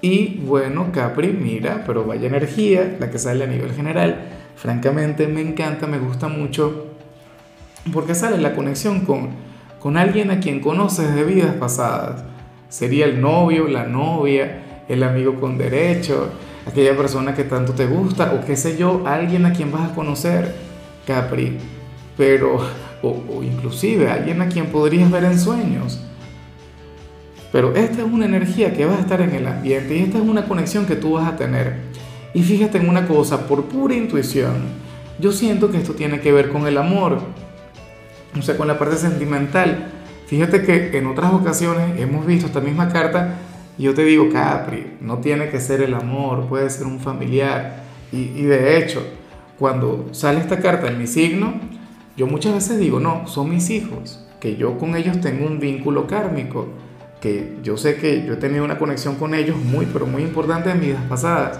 Y bueno, Capri, mira, pero vaya energía, la que sale a nivel general. Francamente me encanta, me gusta mucho, porque sale la conexión con, con alguien a quien conoces de vidas pasadas. Sería el novio, la novia, el amigo con derecho, aquella persona que tanto te gusta, o qué sé yo, alguien a quien vas a conocer, Capri. Pero, o, o inclusive alguien a quien podrías ver en sueños pero esta es una energía que va a estar en el ambiente y esta es una conexión que tú vas a tener. Y fíjate en una cosa, por pura intuición, yo siento que esto tiene que ver con el amor, o sea, con la parte sentimental. Fíjate que en otras ocasiones hemos visto esta misma carta y yo te digo, Capri, no tiene que ser el amor, puede ser un familiar. Y, y de hecho, cuando sale esta carta en mi signo, yo muchas veces digo, no, son mis hijos, que yo con ellos tengo un vínculo kármico que yo sé que yo he tenido una conexión con ellos muy, pero muy importante en vidas pasadas.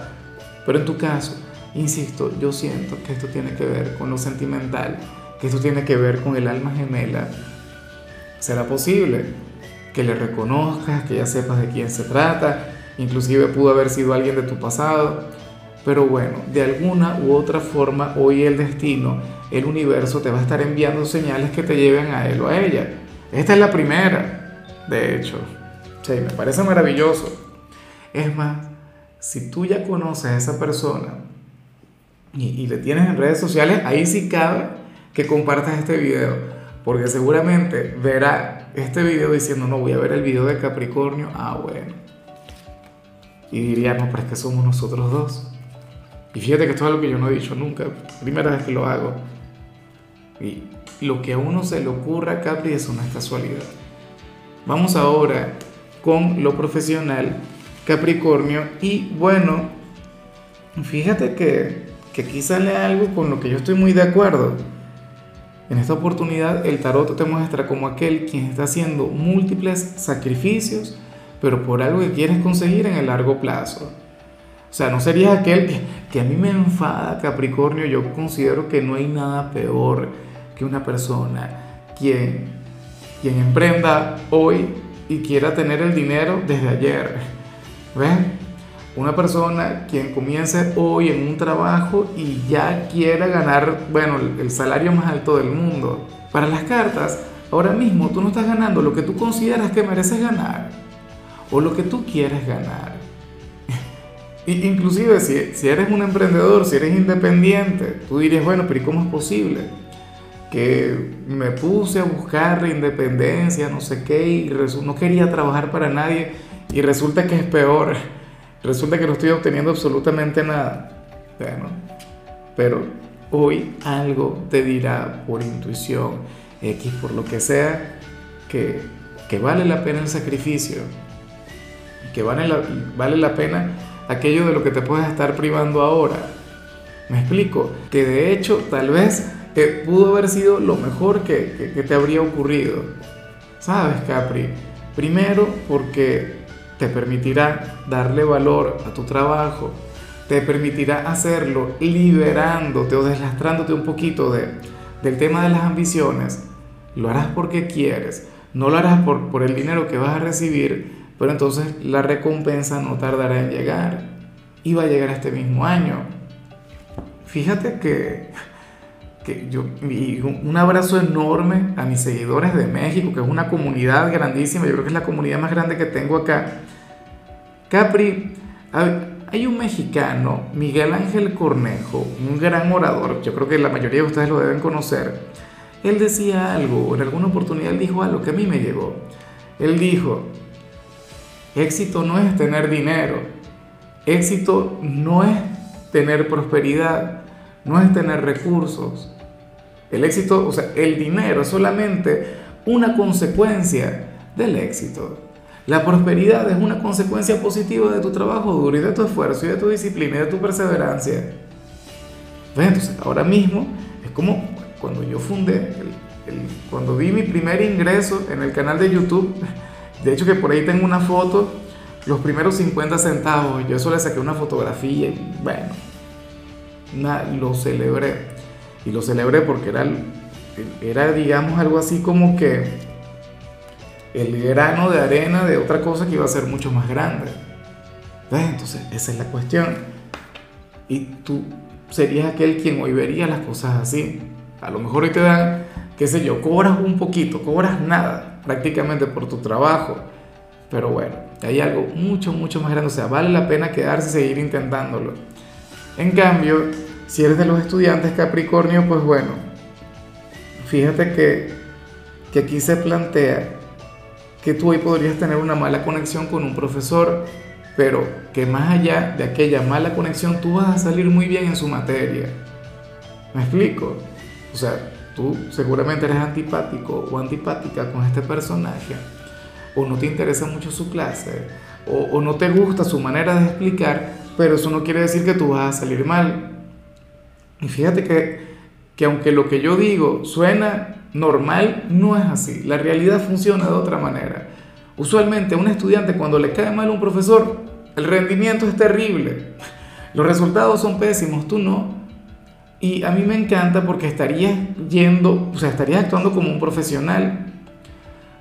Pero en tu caso, insisto, yo siento que esto tiene que ver con lo sentimental, que esto tiene que ver con el alma gemela. ¿Será posible que le reconozcas, que ya sepas de quién se trata? Inclusive pudo haber sido alguien de tu pasado. Pero bueno, de alguna u otra forma, hoy el destino, el universo te va a estar enviando señales que te lleven a él o a ella. Esta es la primera de hecho. Me parece maravilloso. Es más, si tú ya conoces a esa persona y, le tienes en redes sociales, ahí sí cabe que compartas este video, porque seguramente verá este video diciendo, no, voy a ver el video de Capricornio, ah, bueno. Y diría, no, pero es que somos nosotros dos. Y fíjate que esto es algo que yo no he dicho nunca, primera vez que lo hago. Y lo que a uno se le ocurra, Capri, es una casualidad. Vamos ahora con lo profesional, Capricornio. Y bueno, fíjate que, que aquí sale algo con lo que yo estoy muy de acuerdo. En esta oportunidad el tarot te muestra como aquel quien está haciendo múltiples sacrificios, pero por algo que quieres conseguir en el largo plazo. O sea, no serías aquel que, a mí me enfada, Capricornio. Yo considero que no hay nada peor que una persona quien quien emprenda hoy y quiera tener el dinero desde ayer. ¿Ves? Una persona quien comience hoy en un trabajo y ya quiera ganar, bueno, el salario más alto del mundo. Para las cartas, ahora mismo tú no estás ganando lo que tú consideras que mereces ganar o lo que tú quieres ganar. Inclusive si, si eres un emprendedor, si eres independiente, tú dirías, bueno, pero ¿y cómo es posible? Que me puse a buscar independencia, no sé qué, y no quería trabajar para nadie, y resulta que es peor, resulta que no estoy obteniendo absolutamente nada. Bueno, pero hoy algo te dirá por intuición, X, por lo que sea, que, que vale la pena el sacrificio, que vale la, vale la pena aquello de lo que te puedes estar privando ahora. Me explico, que de hecho tal vez pudo haber sido lo mejor que, que, te habría ocurrido. ¿Sabes, Capri? Primero porque te permitirá darle valor a tu trabajo, te permitirá hacerlo liberándote o deslastrándote un poquito de, del tema de las ambiciones. Lo harás porque quieres, no lo harás por, por el dinero que vas a recibir, pero entonces la recompensa no tardará en llegar y va a llegar este mismo año. Fíjate que yo, y un abrazo enorme a mis seguidores de México, que es una comunidad grandísima, yo creo que es la comunidad más grande que tengo acá. Capri, hay un mexicano, Miguel Ángel Cornejo, un gran orador, yo creo que la mayoría de ustedes lo deben conocer. Él decía algo, en alguna oportunidad él dijo algo que a mí me llegó. Él dijo, éxito no es tener dinero, éxito no es tener prosperidad, no es tener recursos, el éxito, o sea, el dinero es solamente una consecuencia del éxito. La prosperidad es una consecuencia positiva de tu trabajo duro y de tu esfuerzo y de tu disciplina y de tu perseverancia. Entonces, ahora mismo es como cuando yo fundé, cuando vi mi primer ingreso en el canal de YouTube, de hecho que por ahí tengo una foto, los primeros 50 centavos, yo eso le saqué una fotografía y bueno, lo celebré. Y lo celebré porque era, era, digamos, algo así como que el grano de arena de otra cosa que iba a ser mucho más grande. Entonces, esa es la cuestión. Y tú serías aquel quien hoy vería las cosas así. A lo mejor hoy te dan, qué sé yo, cobras un poquito, cobras nada prácticamente por tu trabajo. Pero bueno, hay algo mucho, mucho más grande. O sea, vale la pena quedarse y seguir intentándolo. En cambio, si eres de los estudiantes Capricornio, pues bueno, fíjate que, que aquí se plantea que tú hoy podrías tener una mala conexión con un profesor, pero que más allá de aquella mala conexión, tú vas a salir muy bien en su materia. ¿Me explico? O sea, tú seguramente eres antipático o antipática con este personaje, o no te interesa mucho su clase, o, o no te gusta su manera de explicar, pero eso no quiere decir que tú vas a salir mal. Y fíjate que, que aunque lo que yo digo suena normal, no es así. La realidad funciona de otra manera. Usualmente a un estudiante cuando le cae mal un profesor, el rendimiento es terrible. Los resultados son pésimos, tú no. Y a mí me encanta porque estarías yendo, o sea, estarías actuando como un profesional.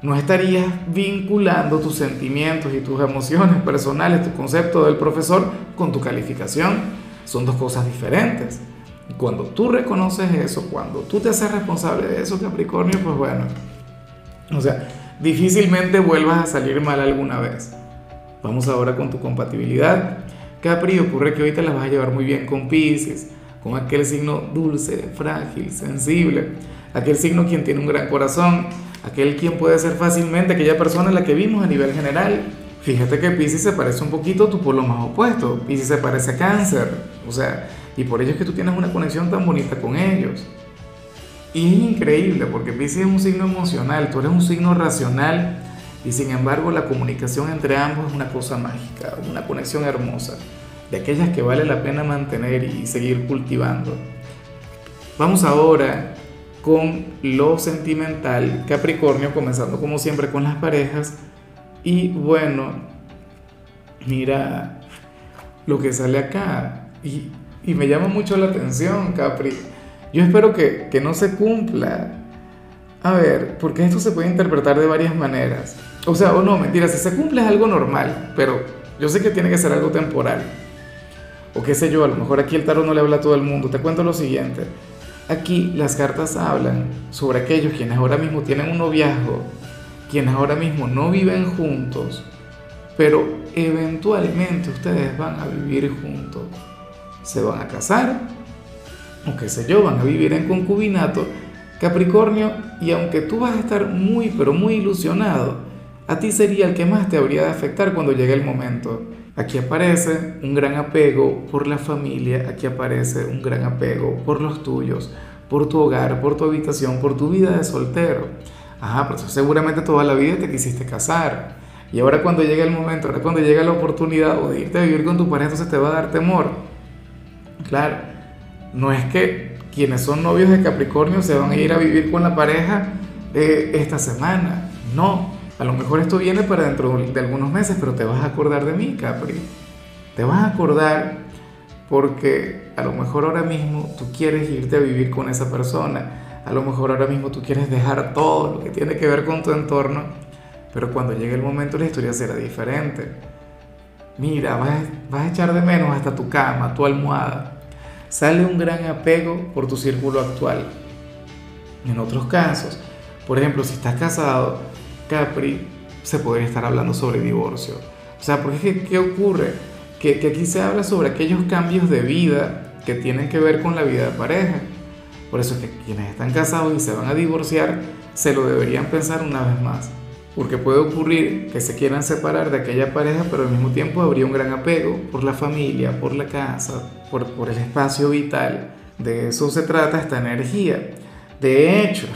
No estarías vinculando tus sentimientos y tus emociones personales, tu concepto del profesor con tu calificación. Son dos cosas diferentes. Cuando tú reconoces eso, cuando tú te haces responsable de eso, Capricornio, pues bueno, o sea, difícilmente vuelvas a salir mal alguna vez. Vamos ahora con tu compatibilidad. Capri, ocurre que hoy te la vas a llevar muy bien con Pisces, con aquel signo dulce, frágil, sensible, aquel signo quien tiene un gran corazón, aquel quien puede ser fácilmente aquella persona en la que vimos a nivel general. Fíjate que Pisces se parece un poquito a tu polo más opuesto. Pisces se parece a Cáncer. O sea, y por ello es que tú tienes una conexión tan bonita con ellos. Y es increíble porque Pisces es un signo emocional, tú eres un signo racional y sin embargo la comunicación entre ambos es una cosa mágica, una conexión hermosa, de aquellas que vale la pena mantener y seguir cultivando. Vamos ahora con lo sentimental, Capricornio, comenzando como siempre con las parejas. Y bueno, mira lo que sale acá. Y y me llama mucho la atención, Capri. Yo espero que, que no se cumpla. A ver, porque esto se puede interpretar de varias maneras. O sea, o no, mentira, si se cumple es algo normal, pero yo sé que tiene que ser algo temporal. O qué sé yo, a lo mejor aquí el tarot no le habla a todo el mundo. Te cuento lo siguiente. Aquí las cartas hablan sobre aquellos quienes ahora mismo tienen un noviazgo, quienes ahora mismo no viven juntos, pero eventualmente ustedes van a vivir juntos se van a casar, o qué sé yo, van a vivir en concubinato, Capricornio, y aunque tú vas a estar muy, pero muy ilusionado, a ti sería el que más te habría de afectar cuando llegue el momento. Aquí aparece un gran apego por la familia, aquí aparece un gran apego por los tuyos, por tu hogar, por tu habitación, por tu vida de soltero. Ajá, pero seguramente toda la vida te quisiste casar. Y ahora cuando llega el momento, ahora cuando llega la oportunidad de irte a vivir con tu pareja, entonces te va a dar temor. Claro, no es que quienes son novios de Capricornio se van a ir a vivir con la pareja esta semana. No, a lo mejor esto viene para dentro de algunos meses, pero te vas a acordar de mí, Capri. Te vas a acordar porque a lo mejor ahora mismo tú quieres irte a vivir con esa persona. A lo mejor ahora mismo tú quieres dejar todo lo que tiene que ver con tu entorno, pero cuando llegue el momento la historia será diferente. Mira, vas, a echar de menos hasta tu cama, tu almohada sale un gran apego por tu círculo actual. En otros casos, por ejemplo, si estás casado, Capri, se podría estar hablando sobre divorcio. O sea, porque ¿qué ocurre? Que, que aquí se habla sobre aquellos cambios de vida que tienen que ver con la vida de pareja. Por eso es que quienes están casados y se van a divorciar, se lo deberían pensar una vez más. Porque puede ocurrir que se quieran separar de aquella pareja, pero al mismo tiempo habría un gran apego por la familia, por la casa, por, el espacio vital. De eso se trata esta energía. De hecho,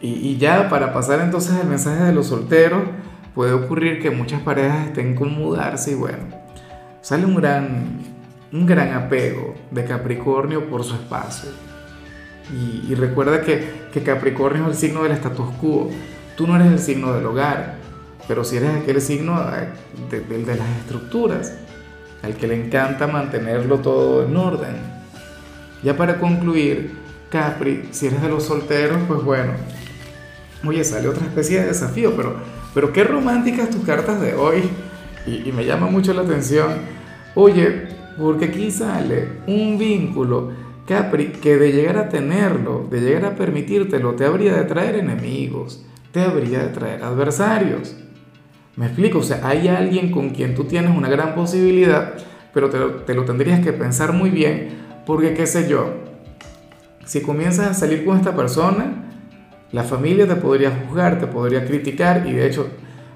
y, y ya para pasar entonces al mensaje de los solteros, puede ocurrir que muchas parejas estén con mudarse y bueno, sale un gran, un gran apego de Capricornio por su espacio. Y, recuerda que, que, Capricornio es el signo del status quo. Tú no eres el signo del hogar, pero si eres aquel signo eh, de, de las estructuras, al que le encanta mantenerlo todo en orden. Ya para concluir, Capri, si eres de los solteros, pues bueno, oye, sale otra especie de desafío, pero, pero qué románticas tus cartas de hoy. Y, y me llama mucho la atención. Oye, porque aquí sale un vínculo, Capri, que de llegar a tenerlo, de llegar a permitírtelo, te habría de traer enemigos, te habría de traer adversarios. Me explico, o sea, hay alguien con quien tú tienes una gran posibilidad, pero te lo, te lo tendrías que pensar muy bien, porque qué sé yo, si comienzas a salir con esta persona, la familia te podría juzgar, te podría criticar y de hecho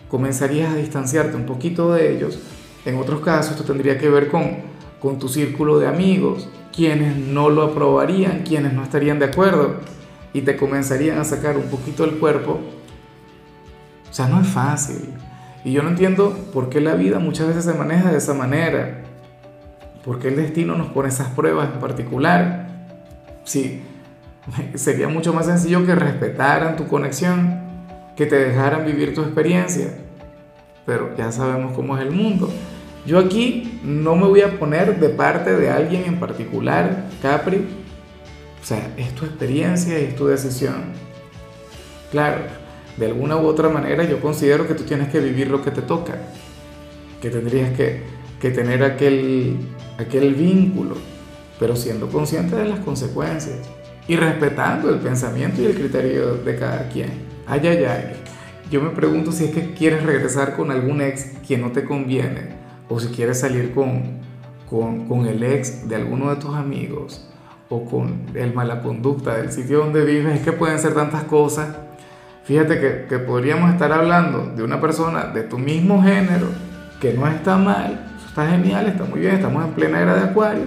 comenzarías a distanciarte un poquito de ellos. En otros casos esto tendría que ver con, con tu círculo de amigos, quienes no lo aprobarían, quienes no estarían de acuerdo y te comenzarían a sacar un poquito el cuerpo. O sea, no es fácil. Y yo no entiendo por qué la vida muchas veces se maneja de esa manera. ¿Por qué el destino nos pone esas pruebas en particular? Sí, sería mucho más sencillo que respetaran tu conexión, que te dejaran vivir tu experiencia. Pero ya sabemos cómo es el mundo. Yo aquí no me voy a poner de parte de alguien en particular, Capri. O sea, es tu experiencia y es tu decisión. Claro, de alguna u otra manera yo considero que tú tienes que vivir lo que te toca, que tendrías que, que tener aquel, aquel vínculo, pero siendo consciente de las consecuencias y respetando el pensamiento y el criterio de cada quien. Ay, ay, ay. Yo me pregunto si es que quieres regresar con algún ex que no te conviene o si quieres salir con, con, con el ex de alguno de tus amigos o con el mala conducta del sitio donde vives. Es que pueden ser tantas cosas Fíjate que, que, podríamos estar hablando de una persona de tu mismo género que no está mal, está genial, está muy bien, estamos en plena era de Acuario,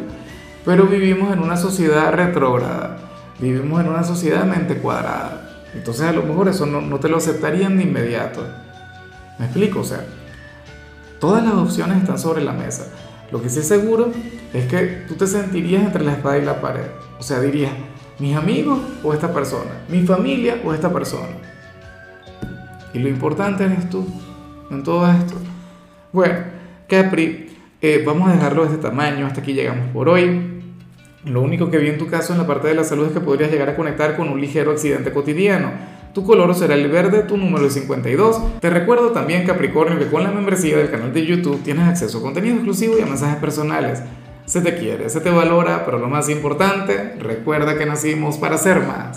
pero vivimos en una sociedad retrógrada, vivimos en una sociedad mente cuadrada. Entonces a lo mejor eso no, no te lo aceptarían de inmediato. ¿Me explico? O sea, todas las opciones están sobre la mesa. Lo que sí es seguro es que tú te sentirías entre la espada y la pared. O sea, dirías, mis amigos o esta persona, mi familia o esta persona. Y lo importante eres tú en todo esto. Bueno, Capri, eh, vamos a dejarlo de este tamaño. Hasta aquí llegamos por hoy. Lo único que vi en tu caso en la parte de la salud es que podrías llegar a conectar con un ligero accidente cotidiano. Tu color será el verde, tu número es 52. Te recuerdo también, Capricornio, que con la membresía del canal de YouTube tienes acceso a contenido exclusivo y a mensajes personales. Se te quiere, se te valora, pero lo más importante, recuerda que nacimos para ser más.